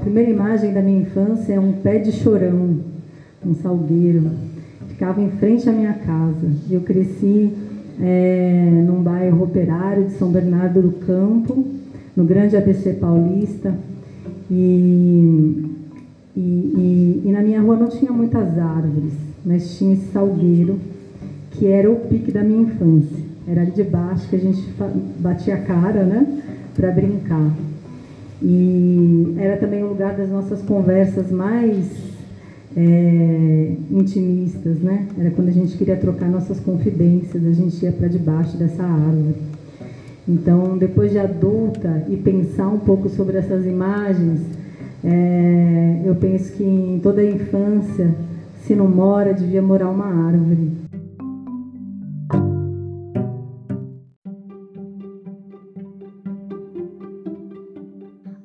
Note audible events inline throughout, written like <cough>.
primeira imagem da minha infância é um pé de chorão, um salgueiro. Ficava em frente à minha casa. Eu cresci é, num bairro operário de São Bernardo do Campo, no grande ABC Paulista. E, e, e, e na minha rua não tinha muitas árvores, mas tinha esse salgueiro, que era o pique da minha infância. Era ali de baixo que a gente batia a cara, né, para brincar. E era também o lugar das nossas conversas mais é, intimistas, né? Era quando a gente queria trocar nossas confidências, a gente ia para debaixo dessa árvore. Então, depois de adulta e pensar um pouco sobre essas imagens, é, eu penso que em toda a infância, se não mora, devia morar uma árvore.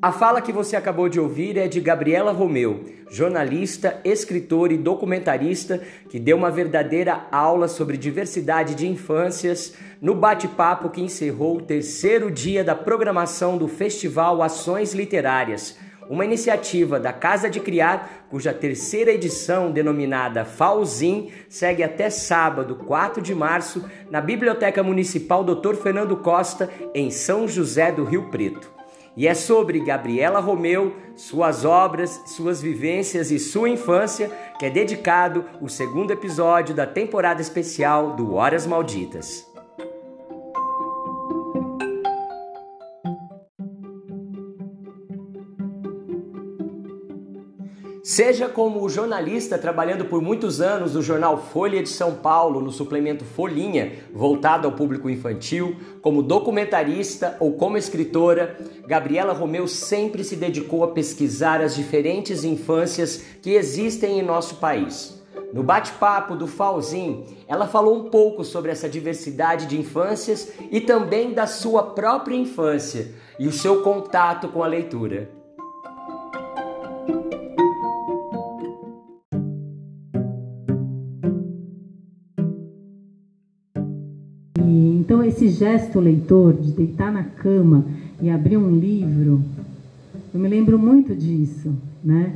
A fala que você acabou de ouvir é de Gabriela Romeu, jornalista, escritora e documentarista que deu uma verdadeira aula sobre diversidade de infâncias no bate-papo que encerrou o terceiro dia da programação do Festival Ações Literárias, uma iniciativa da Casa de Criar, cuja terceira edição, denominada FAUZIM, segue até sábado, 4 de março, na Biblioteca Municipal Dr. Fernando Costa, em São José do Rio Preto. E é sobre Gabriela Romeu, suas obras, suas vivências e sua infância que é dedicado o segundo episódio da temporada especial do Horas Malditas. Seja como jornalista trabalhando por muitos anos no jornal Folha de São Paulo, no suplemento Folhinha, voltado ao público infantil, como documentarista ou como escritora, Gabriela Romeu sempre se dedicou a pesquisar as diferentes infâncias que existem em nosso país. No bate-papo do Falzin, ela falou um pouco sobre essa diversidade de infâncias e também da sua própria infância e o seu contato com a leitura. Então, esse gesto leitor de deitar na cama e abrir um livro, eu me lembro muito disso, né?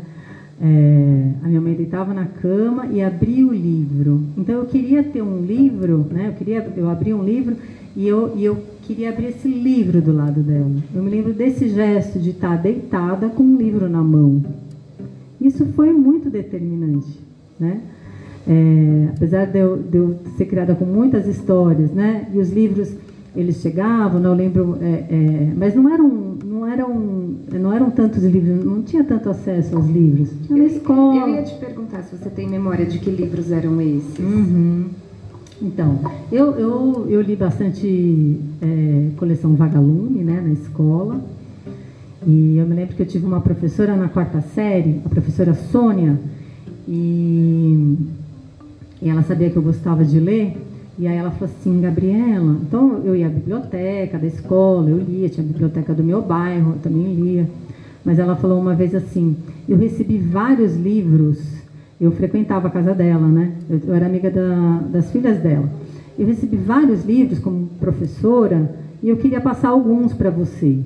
É, a minha mãe deitava na cama e abria o livro. Então eu queria ter um livro, né? Eu queria, eu abria um livro e eu, e eu queria abrir esse livro do lado dela. Eu me lembro desse gesto de estar deitada com um livro na mão. Isso foi muito determinante, né? É, apesar de eu, de eu, ser criada com muitas histórias, né? E os livros eles chegavam, não lembro, é, é, mas não eram, não eram, não eram tantos livros, não tinha tanto acesso aos livros. Tinha na escola. Eu ia te perguntar se você tem memória de que livros eram esses. Uhum. Então, eu, eu, eu li bastante é, coleção Vagalume, né, na escola. E eu me lembro que eu tive uma professora na quarta série, a professora Sônia, e e ela sabia que eu gostava de ler. E aí ela falou assim, Gabriela, então eu ia à biblioteca da escola, eu lia, tinha a biblioteca do meu bairro, eu também lia. Mas ela falou uma vez assim, eu recebi vários livros, eu frequentava a casa dela, né? Eu, eu era amiga da, das filhas dela. Eu recebi vários livros como professora e eu queria passar alguns para você.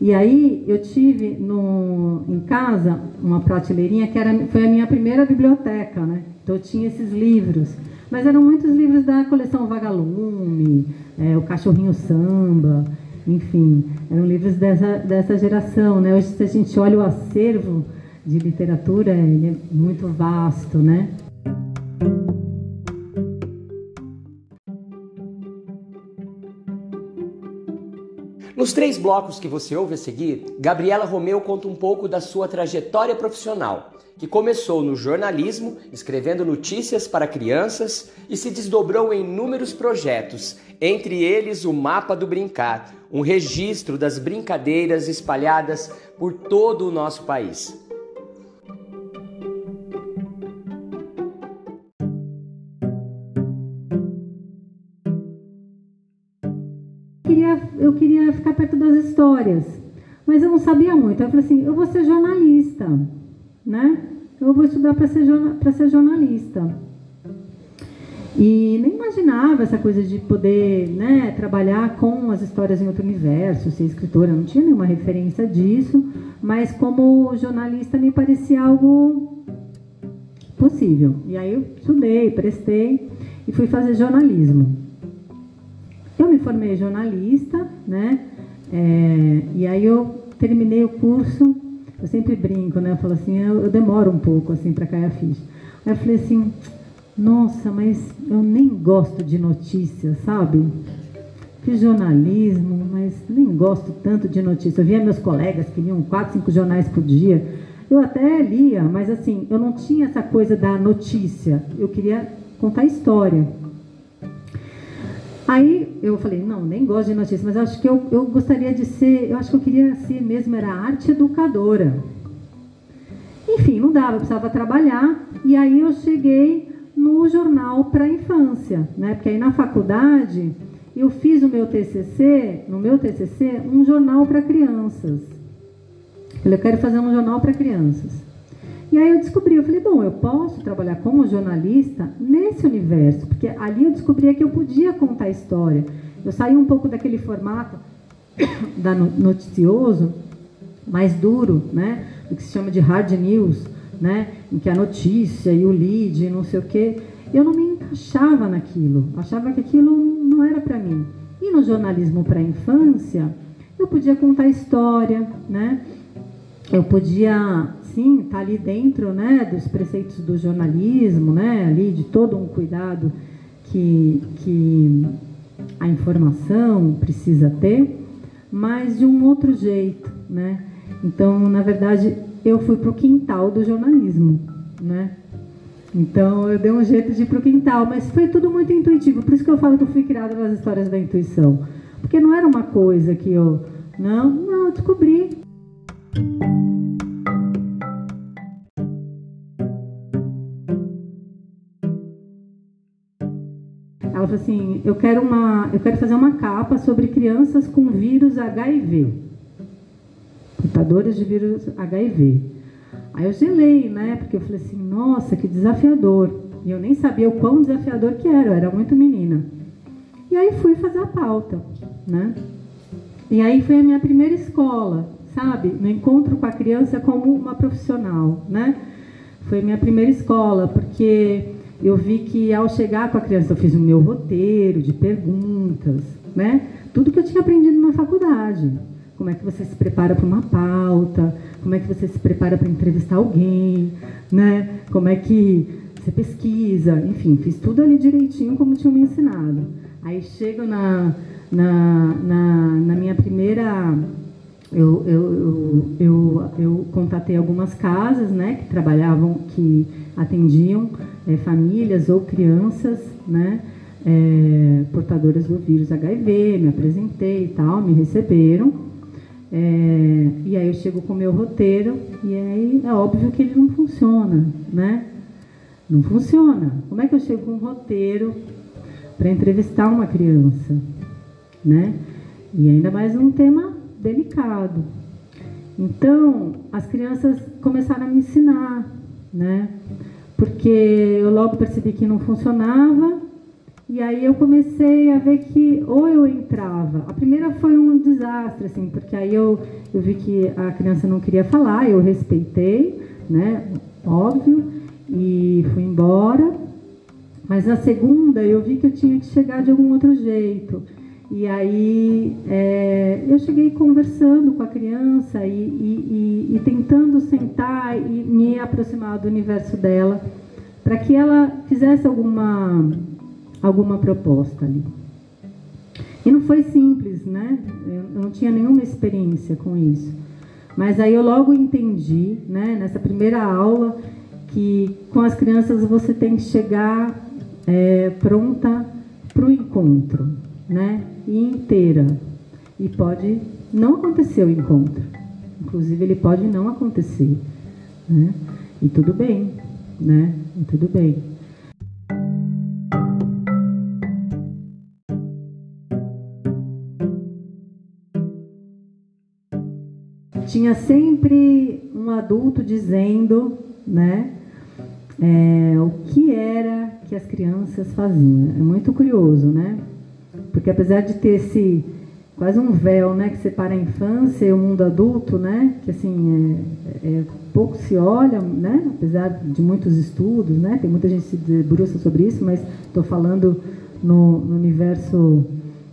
E aí eu tive no, em casa uma prateleirinha que era, foi a minha primeira biblioteca, né? Então eu tinha esses livros. Mas eram muitos livros da coleção Vagalume, é, O Cachorrinho Samba, enfim, eram livros dessa, dessa geração. Né? Hoje, se a gente olha o acervo de literatura, ele é muito vasto, né? Nos três blocos que você ouve a seguir, Gabriela Romeu conta um pouco da sua trajetória profissional, que começou no jornalismo, escrevendo notícias para crianças e se desdobrou em inúmeros projetos, entre eles o Mapa do Brincar, um registro das brincadeiras espalhadas por todo o nosso país. Das histórias, mas eu não sabia muito. Eu falei assim, eu vou ser jornalista, né? Eu vou estudar para ser, ser jornalista. E nem imaginava essa coisa de poder né, trabalhar com as histórias em outro universo, ser escritora, não tinha nenhuma referência disso, mas como jornalista me parecia algo possível. E aí eu estudei, prestei e fui fazer jornalismo. Eu me formei jornalista, né? É, e aí eu terminei o curso, eu sempre brinco, né? Eu falo assim, eu, eu demoro um pouco assim para cair a ficha. Aí eu falei assim, nossa, mas eu nem gosto de notícias, sabe? Fiz jornalismo, mas nem gosto tanto de notícias. Eu via meus colegas que liam quatro, cinco jornais por dia. Eu até lia, mas assim, eu não tinha essa coisa da notícia. Eu queria contar história. Aí eu falei, não, nem gosto de notícias, mas acho que eu, eu gostaria de ser, eu acho que eu queria ser mesmo, era arte educadora. Enfim, não dava, eu precisava trabalhar. E aí eu cheguei no jornal para infância, né? Porque aí na faculdade eu fiz o meu TCC, no meu TCC, um jornal para crianças. Eu quero fazer um jornal para crianças. E aí eu descobri, eu falei, bom, eu posso trabalhar como jornalista nesse universo, porque ali eu descobria que eu podia contar história. Eu saí um pouco daquele formato <coughs> da noticioso, mais duro, né, do que se chama de hard news, né, em que a notícia e o lead, não sei o quê, eu não me encaixava naquilo, achava que aquilo não era para mim. E no jornalismo para infância, eu podia contar história, né? Eu podia, sim, estar tá ali dentro, né, dos preceitos do jornalismo, né, ali de todo um cuidado que, que a informação precisa ter, mas de um outro jeito, né? Então, na verdade, eu fui para o quintal do jornalismo, né? Então eu dei um jeito de ir para o quintal, mas foi tudo muito intuitivo. Por isso que eu falo que eu fui criada nas histórias da intuição, porque não era uma coisa que eu não, não, eu descobri. Falou assim: eu quero uma, eu quero fazer uma capa sobre crianças com vírus HIV portadores de vírus HIV. Aí eu gelei, né? Porque eu falei assim, nossa, que desafiador. E eu nem sabia o quão desafiador que era, eu era muito menina. E aí fui fazer a pauta, né? E aí foi a minha primeira escola, sabe? No encontro com a criança como uma profissional, né? Foi a minha primeira escola, porque eu vi que ao chegar com a criança eu fiz o meu roteiro de perguntas, né? Tudo que eu tinha aprendido na faculdade como é que você se prepara para uma pauta, como é que você se prepara para entrevistar alguém, né? Como é que você pesquisa, enfim, fiz tudo ali direitinho como tinham me ensinado. Aí chego na, na, na, na minha primeira eu, eu, eu, eu, eu contatei algumas casas né, que trabalhavam, que atendiam é, famílias ou crianças né, é, portadoras do vírus HIV, me apresentei e tal, me receberam. É, e aí eu chego com o meu roteiro e aí é óbvio que ele não funciona, né? Não funciona. Como é que eu chego com um roteiro para entrevistar uma criança, né? E ainda mais um tema delicado. Então, as crianças começaram a me ensinar, né? Porque eu logo percebi que não funcionava e aí eu comecei a ver que ou eu entrava. A primeira foi um desastre, assim, porque aí eu, eu vi que a criança não queria falar, eu respeitei, né? Óbvio, e fui embora. Mas na segunda eu vi que eu tinha que chegar de algum outro jeito. E aí é, eu cheguei conversando com a criança e, e, e, e tentando sentar e me aproximar do universo dela para que ela fizesse alguma alguma proposta ali. E não foi simples, né? Eu não tinha nenhuma experiência com isso. Mas aí eu logo entendi, né, nessa primeira aula, que com as crianças você tem que chegar é, pronta para o encontro, né? E inteira. E pode não acontecer o encontro. Inclusive, ele pode não acontecer. Né? E tudo bem, né? E tudo bem. tinha sempre um adulto dizendo, né, é, o que era que as crianças faziam. É muito curioso, né? Porque apesar de ter esse quase um véu, né, que separa a infância e o mundo adulto, né, que assim é, é, pouco se olha, né, apesar de muitos estudos, né, tem muita gente se debruça sobre isso, mas estou falando no, no, universo,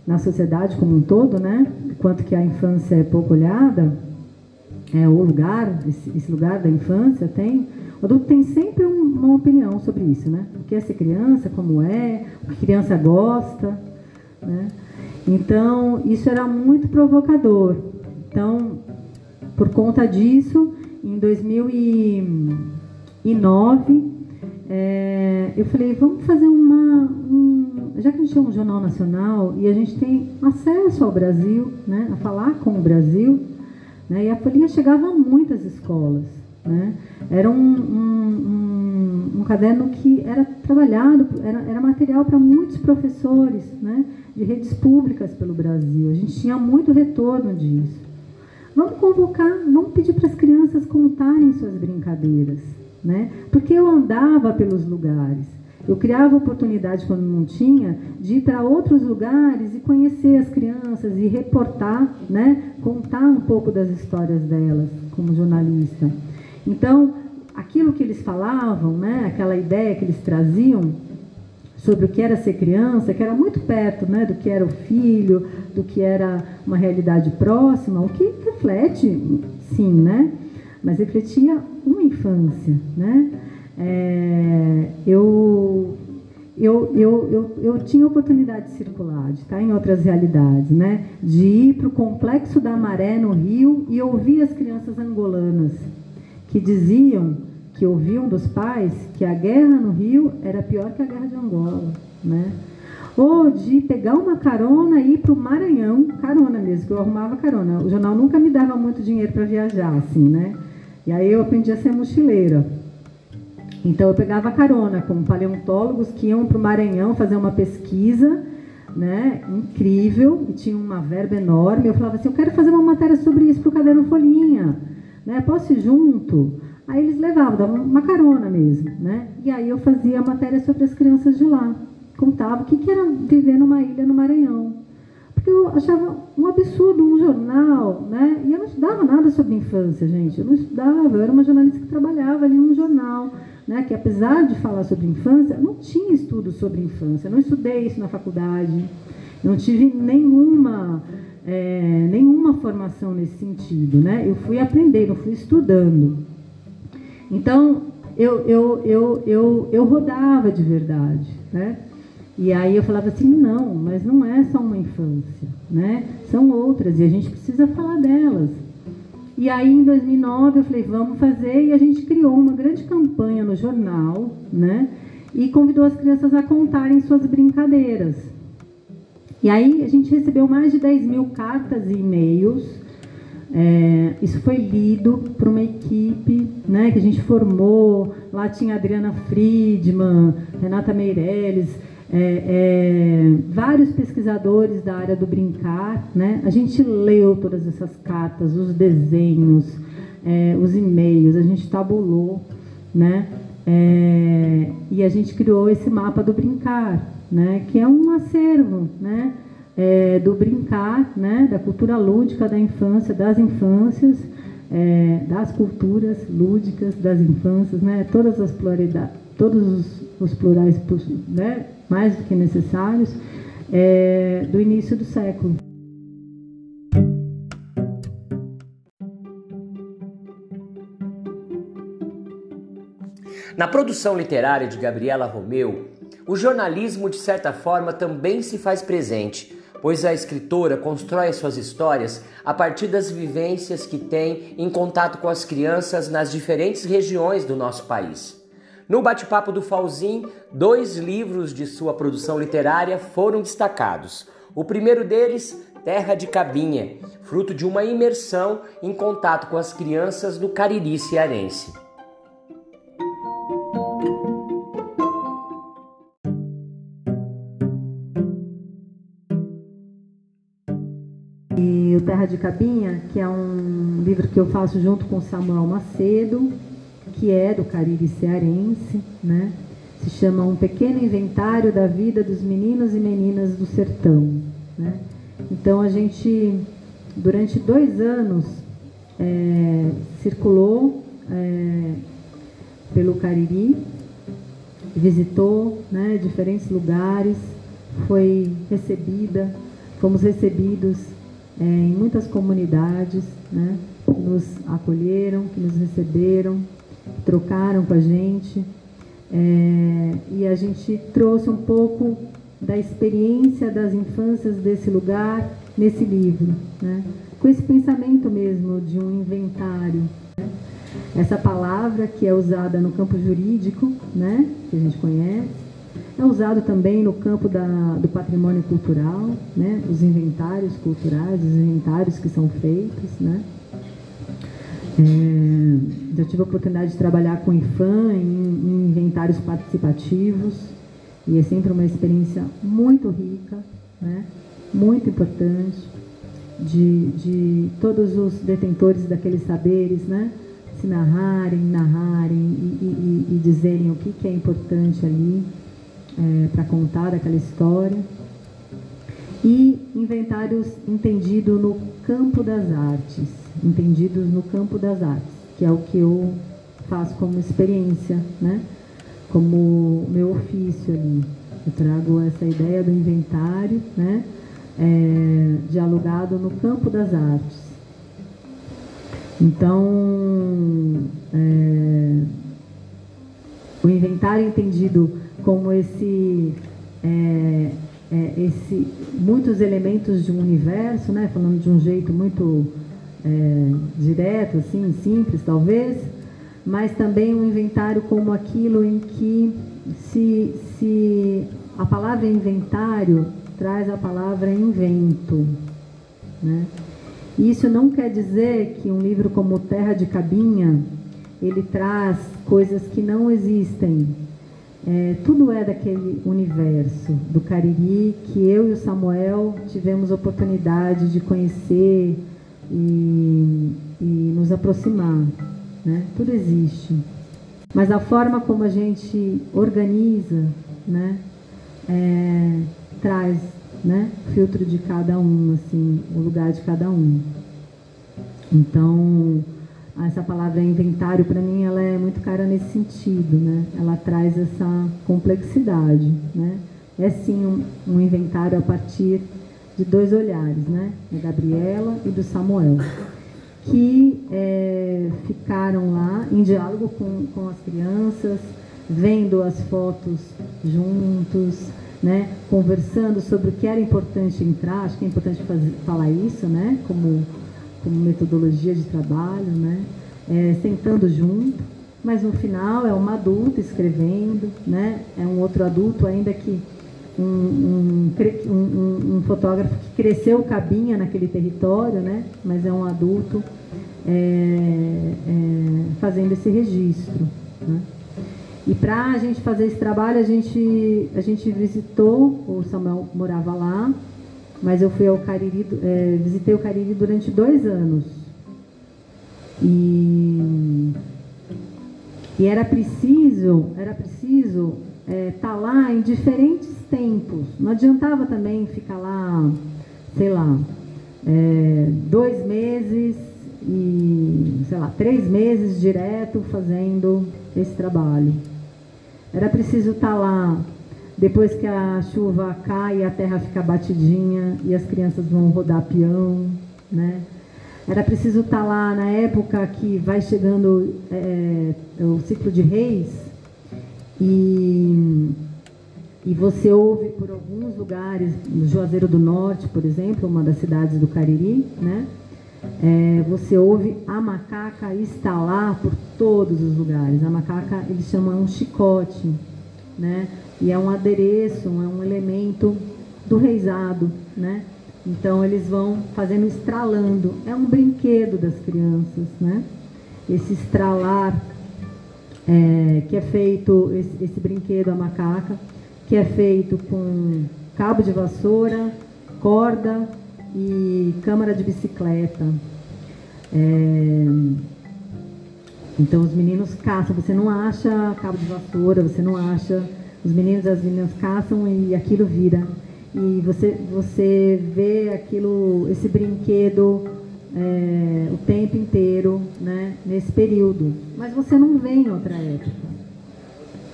na sociedade como um todo, né, quanto que a infância é pouco olhada, é o lugar, esse, esse lugar da infância tem, o adulto tem sempre um, uma opinião sobre isso, né, o que é ser criança, como é, o que criança gosta, né, então, isso era muito provocador. Então, por conta disso, em 2009, é, eu falei, vamos fazer uma. Um, já que a gente é um jornal nacional e a gente tem acesso ao Brasil, né, a falar com o Brasil, né, e a folhinha chegava a muitas escolas. Né, era um, um, um, um caderno que era trabalhado, era, era material para muitos professores, né? de redes públicas pelo Brasil. A gente tinha muito retorno disso. Vamos convocar, vamos pedir para as crianças contarem suas brincadeiras, né? Porque eu andava pelos lugares. Eu criava oportunidade quando não tinha de ir para outros lugares e conhecer as crianças e reportar, né? Contar um pouco das histórias delas como jornalista. Então, aquilo que eles falavam, né? Aquela ideia que eles traziam, sobre o que era ser criança, que era muito perto né, do que era o filho, do que era uma realidade próxima, o que reflete, sim, né? Mas refletia uma infância, né? É, eu, eu, eu, eu, eu tinha oportunidade de circular, de estar em outras realidades, né? De ir para o Complexo da Maré, no Rio, e ouvir as crianças angolanas que diziam que ouviam dos pais que a guerra no Rio era pior que a guerra de Angola, né? Ou de pegar uma carona e ir para o Maranhão, carona mesmo, que eu arrumava carona. O jornal nunca me dava muito dinheiro para viajar, assim, né? E aí eu aprendi a ser mochileira. Então eu pegava carona com paleontólogos que iam para o Maranhão fazer uma pesquisa, né? Incrível, e tinha uma verba enorme. Eu falava assim, eu quero fazer uma matéria sobre isso para o Caderno Folhinha, né? Posso ir junto? Aí eles levavam, davam uma carona mesmo, né? E aí eu fazia a matéria sobre as crianças de lá. Contava o que, que era viver numa ilha no Maranhão. Porque eu achava um absurdo um jornal, né? E eu não estudava nada sobre infância, gente. Eu não estudava, eu era uma jornalista que trabalhava ali num jornal, né? Que apesar de falar sobre infância, não tinha estudo sobre infância. Eu não estudei isso na faculdade. Não tive nenhuma é, nenhuma formação nesse sentido, né? Eu fui aprendendo, fui estudando. Então, eu, eu, eu, eu, eu rodava de verdade, né? E aí eu falava assim, não, mas não é só uma infância, né? São outras e a gente precisa falar delas. E aí em 2009 eu falei, vamos fazer e a gente criou uma grande campanha no jornal, né? E convidou as crianças a contarem suas brincadeiras. E aí a gente recebeu mais de 10 mil cartas e e-mails é, isso foi lido por uma equipe né, que a gente formou. Lá tinha Adriana Friedman, Renata Meirelles, é, é, vários pesquisadores da área do brincar. Né? A gente leu todas essas cartas, os desenhos, é, os e-mails, a gente tabulou. Né? É, e a gente criou esse mapa do brincar, né? que é um acervo. Né? é, do brincar, né, da cultura lúdica da infância, das infâncias, é, das culturas lúdicas das infâncias, né, todas as pluralidades, todos os, os plurais né, mais do que necessários, é, do início do século. Na produção literária de Gabriela Romeu, o jornalismo, de certa forma, também se faz presente pois a escritora constrói suas histórias a partir das vivências que tem em contato com as crianças nas diferentes regiões do nosso país. No bate-papo do Falzin, dois livros de sua produção literária foram destacados. O primeiro deles, Terra de Cabinha, fruto de uma imersão em contato com as crianças do Cariri cearense. Terra de Cabinha, que é um livro que eu faço junto com Samuel Macedo, que é do Caribe cearense, né? se chama Um Pequeno Inventário da Vida dos Meninos e Meninas do Sertão. Né? Então a gente, durante dois anos, é, circulou é, pelo Cariri, visitou né, diferentes lugares, foi recebida, fomos recebidos é, em muitas comunidades, né, que nos acolheram, que nos receberam, trocaram com a gente. É, e a gente trouxe um pouco da experiência das infâncias desse lugar nesse livro, né? com esse pensamento mesmo de um inventário. Né? Essa palavra que é usada no campo jurídico, né? que a gente conhece, é usado também no campo da, do patrimônio cultural, né? os inventários culturais, os inventários que são feitos. Né? É, já tive a oportunidade de trabalhar com o IFAM em, em inventários participativos e é sempre uma experiência muito rica, né? muito importante, de, de todos os detentores daqueles saberes, né? se narrarem, narrarem e, e, e dizerem o que, que é importante ali é, para contar aquela história. E inventários entendido no campo das artes, entendidos no campo das artes, que é o que eu faço como experiência, né? como meu ofício ali. Eu trago essa ideia do inventário, né? É, dialogado no campo das artes. Então, é, o inventário entendido como esse, é, é, esse muitos elementos de um universo, né? Falando de um jeito muito é, direto, assim, simples, talvez, mas também um inventário como aquilo em que se, se a palavra inventário traz a palavra invento. Né? Isso não quer dizer que um livro como Terra de Cabinha ele traz coisas que não existem. É, tudo é daquele universo do Cariri que eu e o Samuel tivemos oportunidade de conhecer e, e nos aproximar né? Tudo existe. Mas a forma como a gente organiza, né? É, traz, né? Filtro de cada um, assim, o lugar de cada um. Então, essa palavra inventário para mim ela é muito cara nesse sentido, né? Ela traz essa complexidade, né? É sim um, um inventário a partir de dois olhares, né? Da Gabriela e do Samuel que é, ficaram lá em diálogo com, com as crianças, vendo as fotos juntos, né, conversando sobre o que era importante entrar, acho que é importante fazer, falar isso, né, como, como metodologia de trabalho, né, é, sentando junto, mas no final é uma adulta escrevendo, né, é um outro adulto ainda que um, um, um, um, fotógrafo que cresceu cabinha naquele território, né? mas é um adulto é, é, fazendo esse registro. Né? E para a gente fazer esse trabalho, a gente, a gente visitou, o Samuel morava lá, mas eu fui ao Cariri, é, visitei o Cariri durante dois anos. E, e era preciso, era preciso estar é, tá lá em diferentes tempos. Não adiantava também ficar lá, sei lá, é, dois meses e, sei lá, três meses direto fazendo esse trabalho. Era preciso estar tá lá depois que a chuva cai a terra fica batidinha e as crianças vão rodar peão, né? Era preciso estar tá lá na época que vai chegando é, o ciclo de reis e e você ouve por alguns lugares, no Juazeiro do Norte, por exemplo, uma das cidades do Cariri, né? É, você ouve a macaca estalar por todos os lugares. A macaca eles chamam um chicote, né? E é um adereço, é um elemento do reizado, né? Então eles vão fazendo estralando. É um brinquedo das crianças, né? Esse estralar é, que é feito esse, esse brinquedo a macaca que é feito com cabo de vassoura, corda e câmara de bicicleta. É, Então os meninos caçam, você não acha cabo de vassoura, você não acha. Os meninos e as meninas caçam e aquilo vira. E você, você vê aquilo, esse brinquedo é, o tempo inteiro, né, nesse período. Mas você não vê em outra época.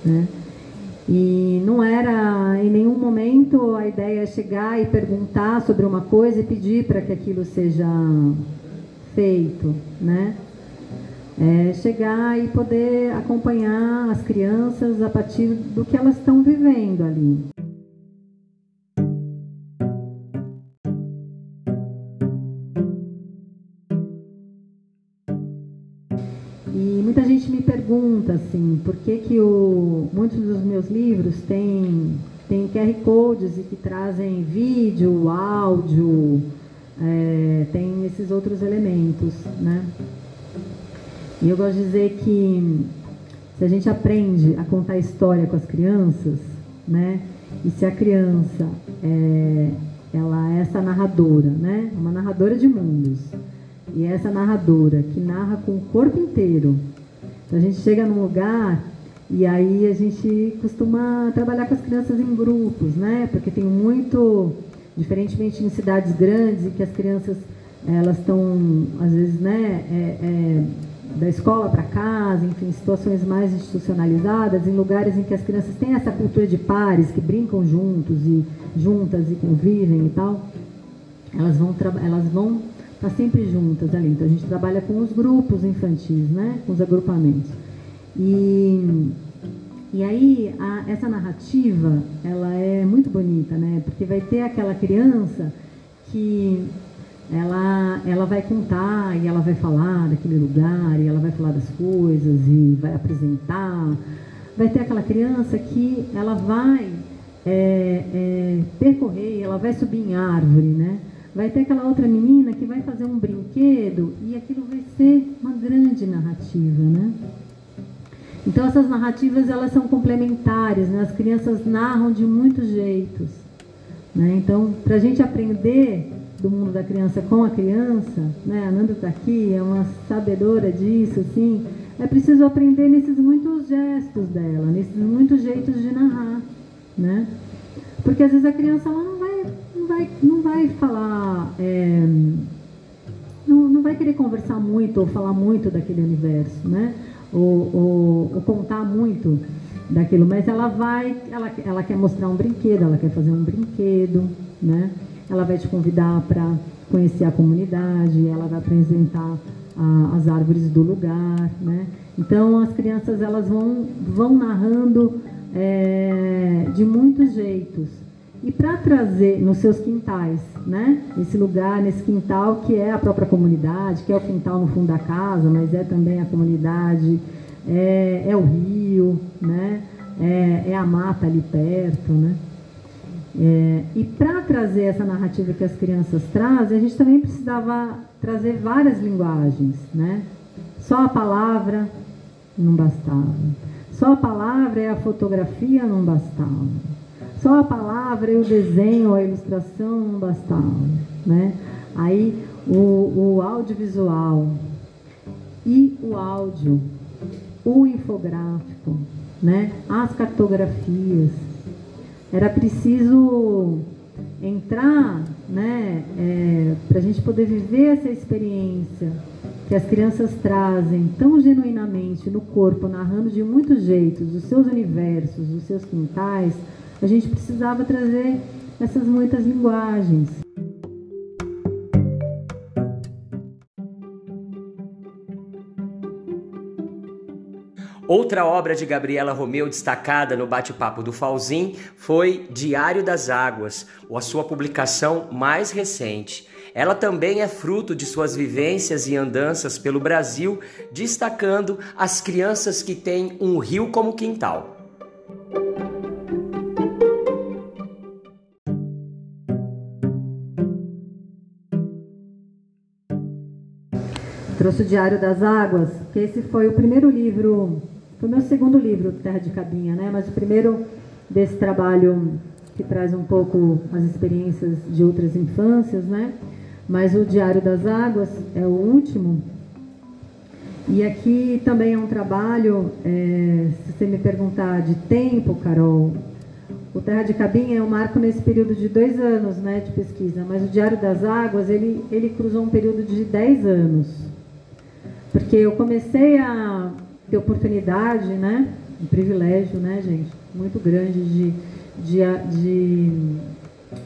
Né? E não era em nenhum momento a ideia chegar e perguntar sobre uma coisa e pedir para que aquilo seja feito, né? É chegar e poder acompanhar as crianças a partir do que elas estão vivendo ali. E muita gente me pergunta assim, por que, que o, muitos dos meus livros têm, têm QR codes e que trazem vídeo, áudio, é, tem esses outros elementos, né? E eu gosto de dizer que se a gente aprende a contar história com as crianças, né? E se a criança é, ela é essa narradora, né? Uma narradora de mundos. E é essa narradora que narra com o corpo inteiro. Então a gente chega num lugar e aí a gente costuma trabalhar com as crianças em grupos, né? Porque tem muito, diferentemente em cidades grandes, em que as crianças elas estão às vezes, né? É, é, da escola para casa, enfim, situações mais institucionalizadas, em lugares em que as crianças têm essa cultura de pares, que brincam juntos e juntas e convivem e tal, elas vão, elas vão estar tá sempre juntas ali. Então a gente trabalha com os grupos infantis, né? com os agrupamentos. E, e aí a, essa narrativa, ela é muito bonita, né? porque vai ter aquela criança que ela, ela vai contar e ela vai falar daquele lugar e ela vai falar das coisas e vai apresentar. Vai ter aquela criança que ela vai é, é, percorrer, ela vai subir em árvore, né? Vai ter aquela outra menina que vai fazer um brinquedo e aquilo vai ser uma grande narrativa, né? Então essas narrativas elas são complementares, né? As crianças narram de muitos jeitos, né? Então para a gente aprender do mundo da criança com a criança, né? A Nanda está aqui, é uma sabedora disso, assim. É preciso aprender nesses muitos gestos dela, nesses muitos jeitos de narrar, né? Porque às vezes a criança ela não vai, não vai, não vai falar, é, não, não vai querer conversar muito ou falar muito daquele universo, né? Ou, ou, ou contar muito daquilo, mas ela vai, ela, ela quer mostrar um brinquedo, ela quer fazer um brinquedo, né? Ela vai te convidar para conhecer a comunidade, ela vai apresentar a, as árvores do lugar, né? Então as crianças elas vão, vão narrando é, de muitos jeitos e para trazer nos seus quintais, né? Esse lugar, nesse quintal que é a própria comunidade, que é o quintal no fundo da casa, mas é também a comunidade, é, é o rio, né? É, é a mata ali perto, né? É, e para trazer essa narrativa que as crianças trazem, a gente também precisava trazer várias linguagens, né? Só a palavra não bastava. Só a palavra e a fotografia não bastavam. Só a palavra e o desenho, a ilustração não bastavam, né? Aí o, o audiovisual e o áudio, o infográfico, né? As cartografias, era preciso entrar, né, é, para a gente poder viver essa experiência que as crianças trazem tão genuinamente no corpo, narrando de muitos jeitos os seus universos, os seus quintais, a gente precisava trazer essas muitas linguagens. Outra obra de Gabriela Romeu destacada no bate-papo do Falzin foi Diário das Águas, ou a sua publicação mais recente. Ela também é fruto de suas vivências e andanças pelo Brasil, destacando as crianças que têm um rio como quintal. Trouxe o Diário das Águas, que esse foi o primeiro livro foi meu segundo livro, Terra de Cabinha, né? Mas o primeiro desse trabalho que traz um pouco as experiências de outras infâncias, né? Mas o Diário das Águas é o último. E aqui também é um trabalho, é, se você me perguntar de tempo, Carol, o Terra de Cabinha eu marco nesse período de dois anos né, de pesquisa, mas o Diário das Águas ele, ele cruzou um período de dez anos. Porque eu comecei a ter oportunidade, né, um privilégio, né, gente, muito grande de, de, de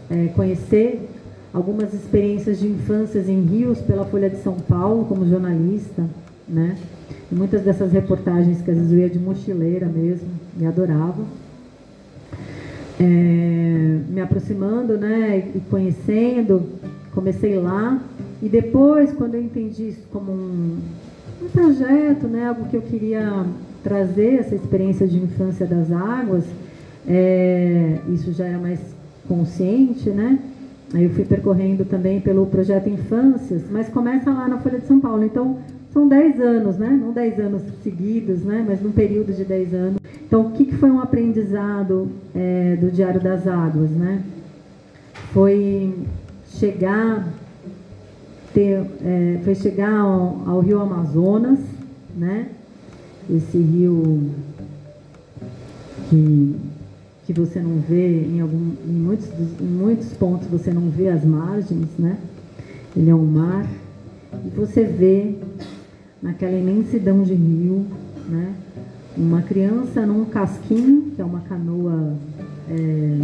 é, conhecer algumas experiências de infâncias em rios pela Folha de São Paulo como jornalista, né? E muitas dessas reportagens que às vezes eu ia de mochileira mesmo, me adorava. É, me aproximando, né, e conhecendo, comecei lá e depois quando eu entendi isso como um, um projeto, né, algo que eu queria trazer essa experiência de infância das águas, é, isso já era mais consciente, né? Aí eu fui percorrendo também pelo projeto Infâncias, mas começa lá na Folha de São Paulo. Então, são 10 anos, né? Não 10 anos seguidos, né? Mas num período de 10 anos. Então, o que, que foi um aprendizado é, do Diário das Águas, né? Foi chegar, ter, é, foi chegar ao, ao Rio Amazonas, né? Esse rio que que você não vê em, algum, em, muitos, em muitos pontos você não vê as margens, né? Ele é um mar e você vê naquela imensidão de rio, né? Uma criança num casquinho, que é uma canoa, é,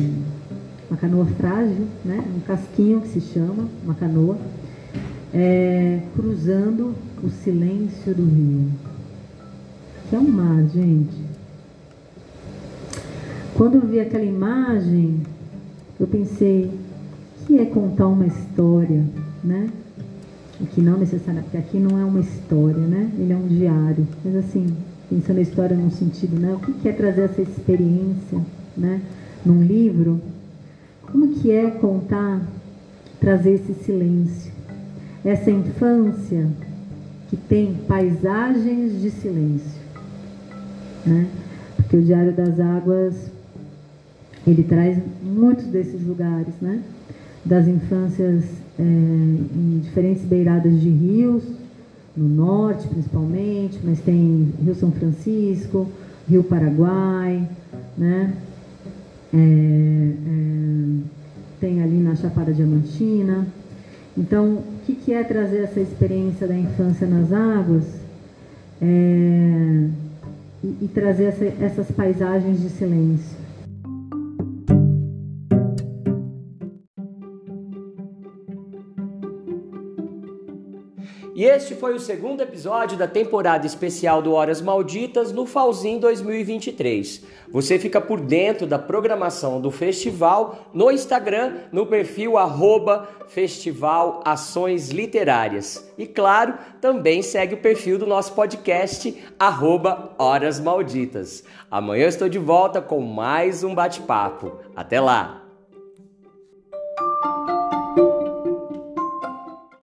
uma canoa frágil, né? Um casquinho que se chama, uma canoa, é, cruzando o silêncio do rio. Que é um mar, gente. Quando eu vi aquela imagem, eu pensei, que é contar uma história, né? Que não necessariamente, porque aqui não é uma história, né? Ele é um diário. Mas assim, pensando a história num sentido, né? O que é trazer essa experiência, né? Num livro, como que é contar, trazer esse silêncio? Essa infância que tem paisagens de silêncio, né? Porque o Diário das Águas ele traz muitos desses lugares, né? Das infâncias é, em diferentes beiradas de rios, no norte principalmente, mas tem Rio São Francisco, Rio Paraguai, né? É, é, tem ali na Chapada Diamantina. Então, que, que é trazer essa experiência da infância nas águas é, e, e, trazer essa, essas paisagens de silêncio? E este foi o segundo episódio da temporada especial do Horas Malditas no Falzin 2023. Você fica por dentro da programação do festival no Instagram, no perfil arroba Festival Ações Literárias. E claro, também segue o perfil do nosso podcast, arroba Horas Malditas. Amanhã estou de volta com mais um bate-papo. Até lá!